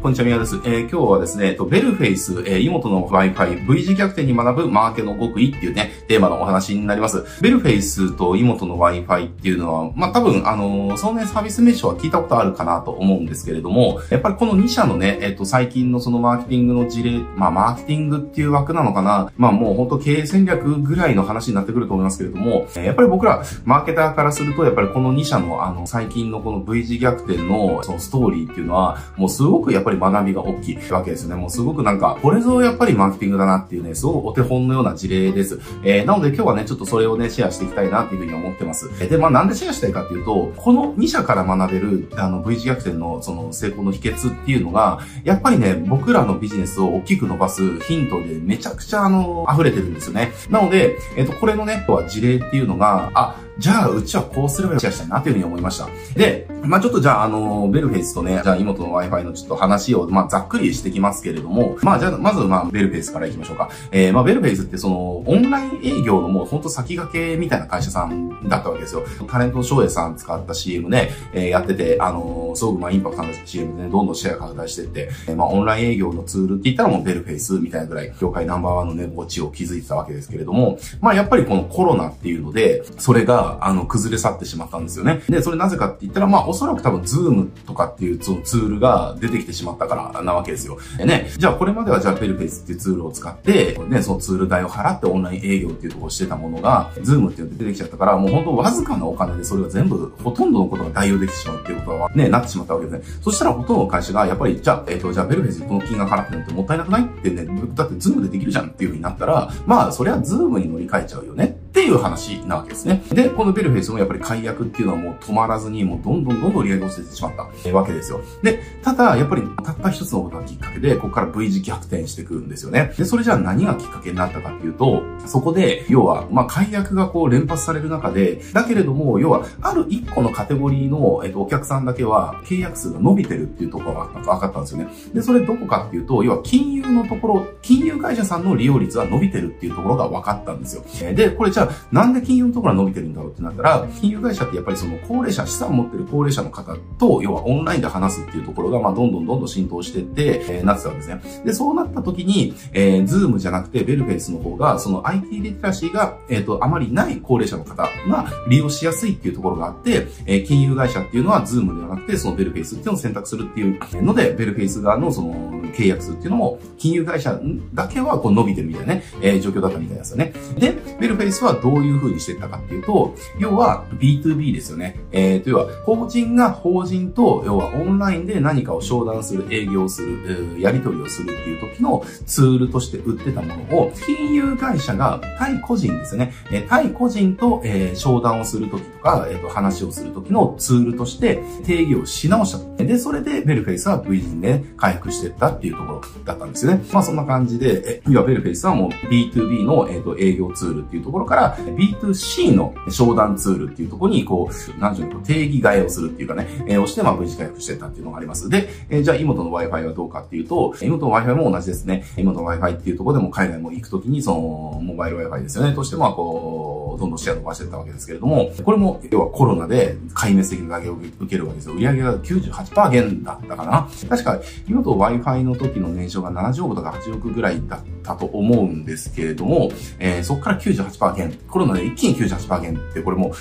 こんにちは、宮です。えー、今日はですね、えっとベルフェイス、えー、妹の Wi-Fi、V 字逆転に学ぶマーケの極意っていうね、テーマのお話になります。ベルフェイスと妹の Wi-Fi っていうのは、まあ、多分、あのー、そのね、サービス名称は聞いたことあるかなと思うんですけれども、やっぱりこの2社のね、えっ、と、最近のそのマーケティングの事例、まあ、マーケティングっていう枠なのかな、まあ、もう本当経営戦略ぐらいの話になってくると思いますけれども、えー、やっぱり僕ら、マーケターからすると、やっぱりこの2社の、あの、最近のこの V 字逆転の、そのストーリーっていうのは、もうすごくやっぱり学びが大きいわけですよね。もうすごくなんか、これぞやっぱりマーケティングだなっていうね、すごくお手本のような事例です。えー、なので今日はね、ちょっとそれをね、シェアしていきたいなっていうふうに思ってます。で、まあなんでシェアしたいかっていうと、この2社から学べる、あの、V 字逆転のその成功の秘訣っていうのが、やっぱりね、僕らのビジネスを大きく伸ばすヒントでめちゃくちゃあの、溢れてるんですよね。なので、えっ、と、これのね、は事例っていうのが、あ、じゃあ、うちはこうすればよししたなというふうに思いました。で、まあちょっとじゃあ、あの、ベルフェイスとね、じゃあ妹の Wi-Fi のちょっと話を、まあざっくりしてきますけれども、まあじゃあ、まずまあベルフェイスから行きましょうか。えー、まあベルフェイスってその、オンライン営業のもうほんと先駆けみたいな会社さんだったわけですよ。タレントの照英さん使った CM ね、えー、やってて、あのすごくまあインパクトの CM でね、どんどんシェア拡大してって、えー、まあオンライン営業のツールって言ったらもうベルフェイスみたいなぐらい、業界ナンバーワンのね、ポジを築いてたわけですけれども、まあやっぱりこのコロナっていうので、それが、あの、崩れ去ってしまったんですよね。で、それなぜかって言ったら、まあ、おそらく多分、ズームとかっていうそのツールが出てきてしまったからなわけですよ。でね、じゃあこれまではじゃあベルフェイスっていうツールを使って、ね、そのツール代を払ってオンライン営業っていうところをしてたものが、ズームっていうの出てきちゃったから、もう本当わずかなお金でそれが全部、ほとんどのことが代用できてしまうっていうことはね、なってしまったわけですね。そしたらほとんどの会社が、やっぱり、じゃあ、えっ、ー、と、じゃあベルフェイスにこの金額払ってるってもったいなくないってね、だってズームでできるじゃんっていう風になったら、まあ、それはズームに乗り換えちゃうよねいう話なわけですね。で、このベルフェイスもやっぱり解約っていうのはもう止まらずに、もうどんどんどんどん売り上げを捨ててしまったわけですよ。で、ただ、やっぱりたった一つのことがきっかけで、ここから V 字逆転してくるんですよね。で、それじゃあ何がきっかけになったかっていうと、そこで、要は、まあ、解約がこう連発される中で、だけれども、要は、ある一個のカテゴリーの、えっと、お客さんだけは、契約数が伸びてるっていうところが分かったんですよね。で、それどこかっていうと、要は、金融のところ、金融会社さんの利用率は伸びてるっていうところが分かったんですよ。で、これじゃあ、なんで金融のところが伸びてるんだろうってなったら、金融会社ってやっぱりその高齢者、資産を持ってる高齢者の方と、要はオンラインで話すっていうところが、まあ、どんどんどんどん浸透してって、えー、なってたわけですね。で、そうなった時に、えー、 Zoomじゃなくて、ベルフェイスの方が、その IT リテラシーが、えっ、ー、と、あまりない高齢者の方が利用しやすいっていうところがあって、えー、金融会社っていうのは、 Zoomではなくて、そのベルフェイスっていうのを選択するっていうので、ベルフェイス側のその、契約数っていうのも、金融会社だけはこう伸びてるみたいなね、えー、状況だったみたいですよね。で、ベルフェイスはどういう風にしていったかっていうと、要は B2B ですよね。えー、と、要は、法人が法人と、要はオンラインで何かを商談する、営業する、やり取りをするっていう時のツールとして売ってたものを、金融会社が対個人ですよね。えー、対個人と、えー、商談をする時とか、えっ、ー、と、話をする時のツールとして定義をし直した。で、それでベルフェイスは V 人で回復していったっていうところだったんですよね。まあそんな感じで、え、要はベルフェイスはもう B2B の、え、ー、と、営業ツールっていうところから B2C の商談ツールっていうところに、こう、なんていうの、定義替えをするっていうかね、えー、をして、まあ、V 字回復していったっていうのがあります。で、えー、じゃあ、妹の Wi-Fi はどうかっていうと、妹の Wi-Fi も同じですね。妹の Wi-Fi っていうところでも海外も行くときに、その、モバイル Wi-Fi ですよね、としても、こう、どんどんシェア伸ばしていったわけですけれども、これも、要はコロナで壊滅的な打撃を受けるわけですよ。売上が98%減だったかな。確か、妹 Wi-Fi の時の年商が70億とか8億ぐらいだったと思うんですけれども、えー、そこから98%減。コロナで一気に98%減って、これもう、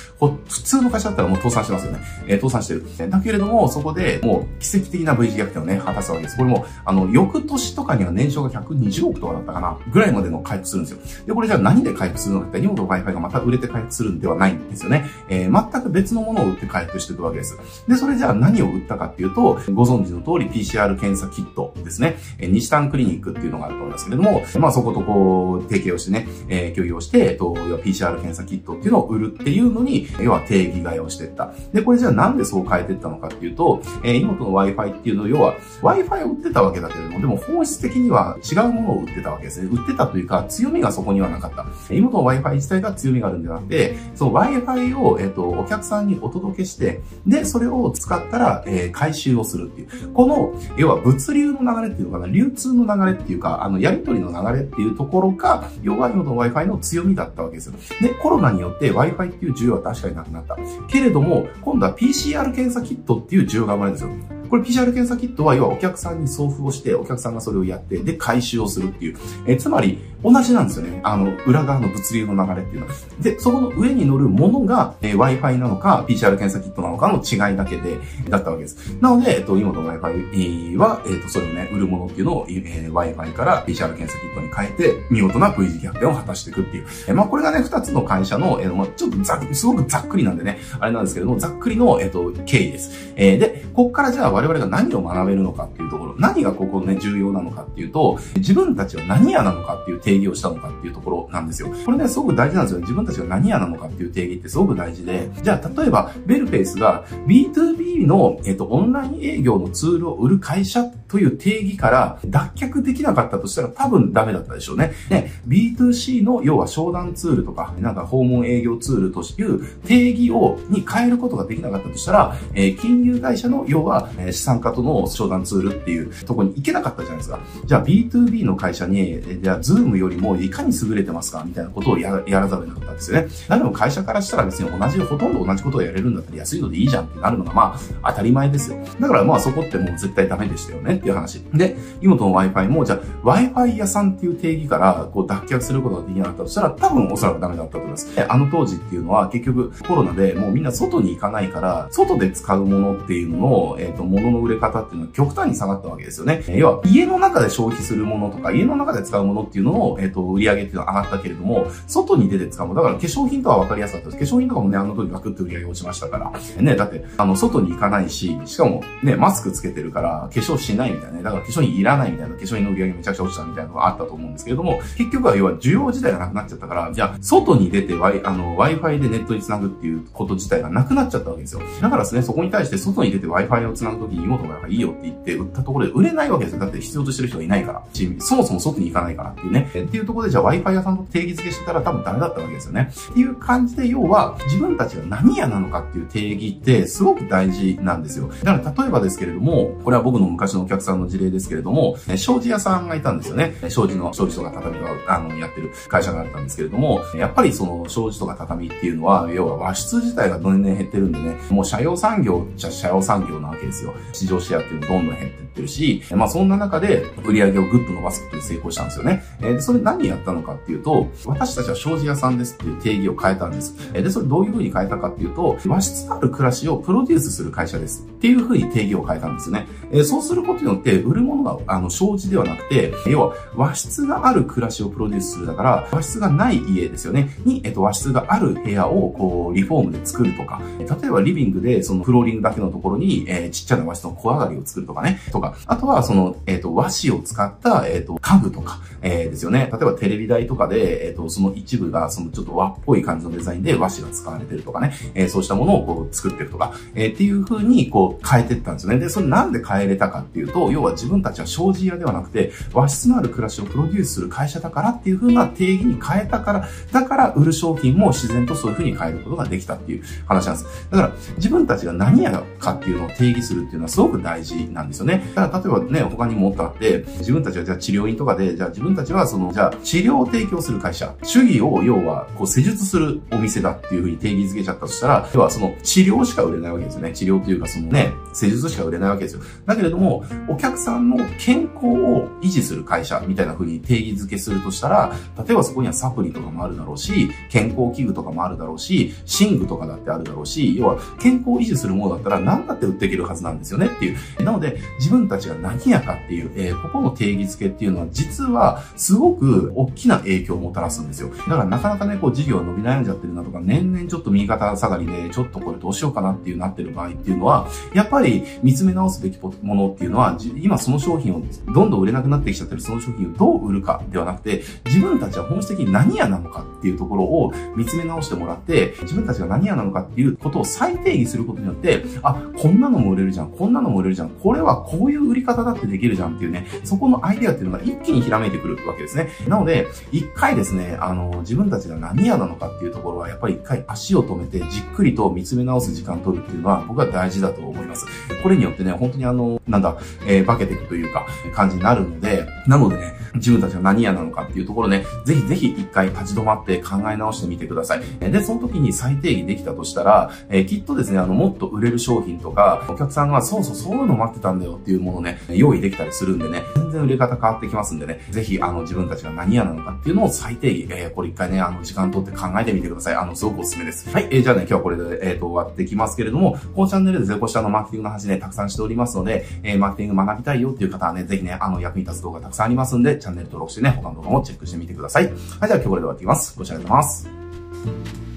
普通の会社だったらもう倒産してますよね。えー、倒産してる。だけれども、そこでもう奇跡的な V 字逆転をね、果たすわけです。これも、あの、翌年とかには年商が120億とかだったかな、ぐらいまでの回復するんですよ。で、これじゃあ何で回復するのかって、日本の Wi-Fi がまた売れて回復するんではないんですよね。えー、全く別のものを売って回復していくわけです。で、それじゃあ何を売ったかっていうと、ご存知の通り PCR 検査キットですね。えー、西丹クリニックっていうのがあると思いますけれども、まあそことこう、提携をしてね、えー、協議をして、えっと、要は PCR 検査キットっていうのを売るっていうのに、要は定義替えをしていった。で、これじゃあなんでそう変えていったのかっていうと、えー、妹の Wi-Fi っていうのを、要は Wi-Fi を売ってたわけだけれども、でも本質的には違うものを売ってたわけですね。売ってたというか、強みがそこにはなかった。妹の Wi-Fi 自体が強みがあるんではなくて、その Wi-Fi を、えっ、と、お客さんにお届けして、で、それを使ったら、えー、回収をするっていう。この、要は物流の流れっていうのかな、流通の流れっていうか、あの、やり取りの流れ流れっていうところが、要は妹の Wi-Fi の強みだったわけですよ。で、コロナによって Wi-Fi っていう需要は確かになくなった。けれども、今度は PCR 検査キットっていう需要が生まれるんですよ。これ PCR 検査キットは要はお客さんに送付をして、お客さんがそれをやって、で、回収をするっていう。えつまり、同じなんですよね。あの、裏側の物流の流れっていうのは。で、そこの上に乗るものが、えー、Wi-Fi なのか、PCR 検査キットなのかの違いだけで、だったわけです。なので、えっと、今の Wi-Fi は、えっと、それをね、売るものっていうのを、えー、Wi-Fi から PCR 検査キットに変えて、見事な V 字逆転を果たしていくっていう。えー、まあ、これがね、二つの会社の、えー、まあ、ちょっとざすごくざっくりなんでね、あれなんですけども、ざっくりの、えっと、経緯です。えー、で、ここからじゃあ我々が何を学べるのかっていうところ、何がここね、重要なのかっていうと、自分たちは何屋なのかっていう定義をしたのかっていうところなんですよ。これね、すごく大事なんですよ。自分たちが何屋なのかっていう定義ってすごく大事で、じゃあ、例えば、ベルフェイスが B2B の、えっと、オンライン営業のツールを売る会社っという定義から脱却できなかったとしたら多分ダメだったでしょうね。ね、B2C の要は商談ツールとか、なんか訪問営業ツールという定義を、に変えることができなかったとしたら、えー、金融会社の要は、えー、資産家との商談ツールっていうところに行けなかったじゃないですか。じゃあ B2B の会社に、じゃあ Zoom よりもいかに優れてますかみたいなことをややらざるを得なかったんですよね。なので会社からしたら別に同じ、ほとんど同じことをやれるんだったら安いのでいいじゃんってなるのがまあ当たり前ですよ。だからまあそこってもう絶対ダメでしたよねっていう話。で、妹の Wi-Fi も、じゃあ Wi-Fi 屋さんっていう定義からこう脱却することができなかったとしたら、多分おそらくダメだったと思います。あの当時っていうのは結局コロナでもうみんな外に行かないから、外で使うものっていうのの、えっ、ー、と、物の売れ方っていうのは極端に下がったわけですよね。要は、家の中で消費するものとか、家の中で使うものっていうのの、えっ、ー、と、売り上げっていうのは上がったけれども、外に出て使うもの、だから化粧品とは分かりやすかったです。化粧品とかもね、あの時ガクッと売り上げ落ちましたから。ね、だって、あの、外に行かないし、しかもね、マスクつけてるから、化粧しないみたいなね。だから化粧品いらないみたいな、化粧品の売り上げめちゃくちゃ落ちたみたいなのがあったと思うんですけれども、結局は要は需要自体がなくなっちゃったから、じゃあ、外に出て Wi、あの、Wi-Fi でネットにつなぐっていうこと自体がなくなっちゃったわけですよ。だからですね、そこに対して外に出て Wi-Fi をつなぐときに妹がいいよって言って売ったところで売れないわけですよ。だって必要としてる人がいないから。そもそも外に行かないからっていうね。っていうところでじゃあ Wi-Fi 屋さんと定義付けしてたら多分ダメだったわけですよね。っていう感じで要は自分たちが何屋なのかっていう定義ってすごく大事なんですよ。だから例えばですけれども、これは僕の昔のお客さんの事例ですけれども、障子屋さんがいたんですよね。障子の、障子とか畳が、あの、やってる会社があったんですけれども、やっぱりその障子とか畳っていうのは、要は和室自体が年々減ってるんでね、もう社用産業じゃ社用産業なわけですよ。市場シェアっていうのどんどん減ってってるし、まあそんな中で売り上げをぐっと伸ばすことに成功したんですよね。えで、それ何やったのかっていうと、私たちは障子屋さんですっていう定義を変えたんです。えで、それどういう風に変えたかっていうと、和室ある暮らしをプロデュースする会社ですっていう風に定義を変えたんですよね。えそうすることによって、売るものが、あの、障子ではなくて、要は和室がある暮らしをプロデュースするだから、和室がない家ですよね。に、えっと、和室がある部屋をこう、リフォームで作るとか、例えばリビングでそのフローリングだけのところに、えー、ちっちゃな和室の小上がりを作るとかね、とか、あとはその、えっ、ー、と、和紙を使った、えっ、ー、と、家具とか、えー、ですよね。例えばテレビ台とかで、えっ、と、その一部が、そのちょっと和っぽい感じのデザインで和紙が使われてるとかね、えそうしたものをこう作ってるとか、えっていう風にこう変えてったんですよね。で、それなんで変えれたかっていうと、要は自分たちは障子屋ではなくて、和室のある暮らしをプロデュースする会社だからっていう風な定義に変えたから、だから売る商品も自然とそういう風に変えることができたっていう話なんです。だから、自分たちが何やかっていうのを定義するっていうのはすごく大事なんですよね。だから例えばね、他にもっとあって、自分たちはじゃあ治療院とかで、じゃあ自分たちはその、じゃあ治療を提供する会社、主義を要は、こう施術するお店だっていうふうに定義づけちゃったとしたら、要はその治療しか売れないわけですよね。治療というかそのね、施術しか売れないわけですよ。だけれども、お客さんの健康を維持する会社みたいな風に定義づけするとしたら、例えばそこにはサプリとかもあるだろうし、健康器具とかもあるだろうし、寝具とかだってあるだろうし、要は健康を維持するものだったら何だって売っていけるはずなんですよねっていう。なので、自分たちが何やかっていう、えー、ここの定義づけっていうのは実はすごく大きな影響をもたらすんですよ。だからなかなかね、こう事業が伸び悩んじゃってるなとか、年々ちょっと右肩下がりで、ちょっとこれどうしようかなっていうなってる場合っていうのは、やっぱり見つめ直すべきものっていうのは、今その商品をどんどん売れなくなってきちゃってるその商品をどう売るかではなくて、自分たちは本質的に何屋なのかっていうところを見つめ直してもらって、自分たちが何屋なのかっていうことを再定義することによって、あ、こんなのも売れるじゃん、こんなのも売れるじゃん、これはこういう売り方だってできるじゃんっていうね、そこのアイデアっていうのが一気にひらめいてくるわけですね。なので、一回ですね、あの、自分たちが何屋なのかっていうところは、やっぱり一回足を止めて、じっくりと見つめ直す時間を取るっていうのは、僕は大事だと思います。これによってね、本当にあの、なんだ、えー、化けていくというか、感じになるので、なのでね、自分たちが何屋なのかっていうところね、ぜひぜひ一回立ち止まって考え直してみてください。で、その時に再定義できたとしたら、えー、きっとですね、あの、もっと売れる商品とか、お客さんがそうそうそういうの待ってたんだよっていうものね、用意できたりするんでね、全然売れ方変わってきますんでね、ぜひ、あの、自分たちが何屋なのかっていうのを再定義、えー、これ一回ね、あの、時間とって考えてみてください。あの、すごくおすすめです。はい、えー、じゃあね、今日はこれで、えっ、と、終わってきますけれども、このチャンネルでゼコ下のマーケティングの話ね、たくさんしておりますので、えー、マーケティング学びたいよっていう方はね、ぜひね、あの、役に立つ動画たくさんありますんで、チャンネル登録してね、他の動画もチェックしてみてください。はい、じゃあ今日これで終わっていきます。ご視聴ありがとうございます。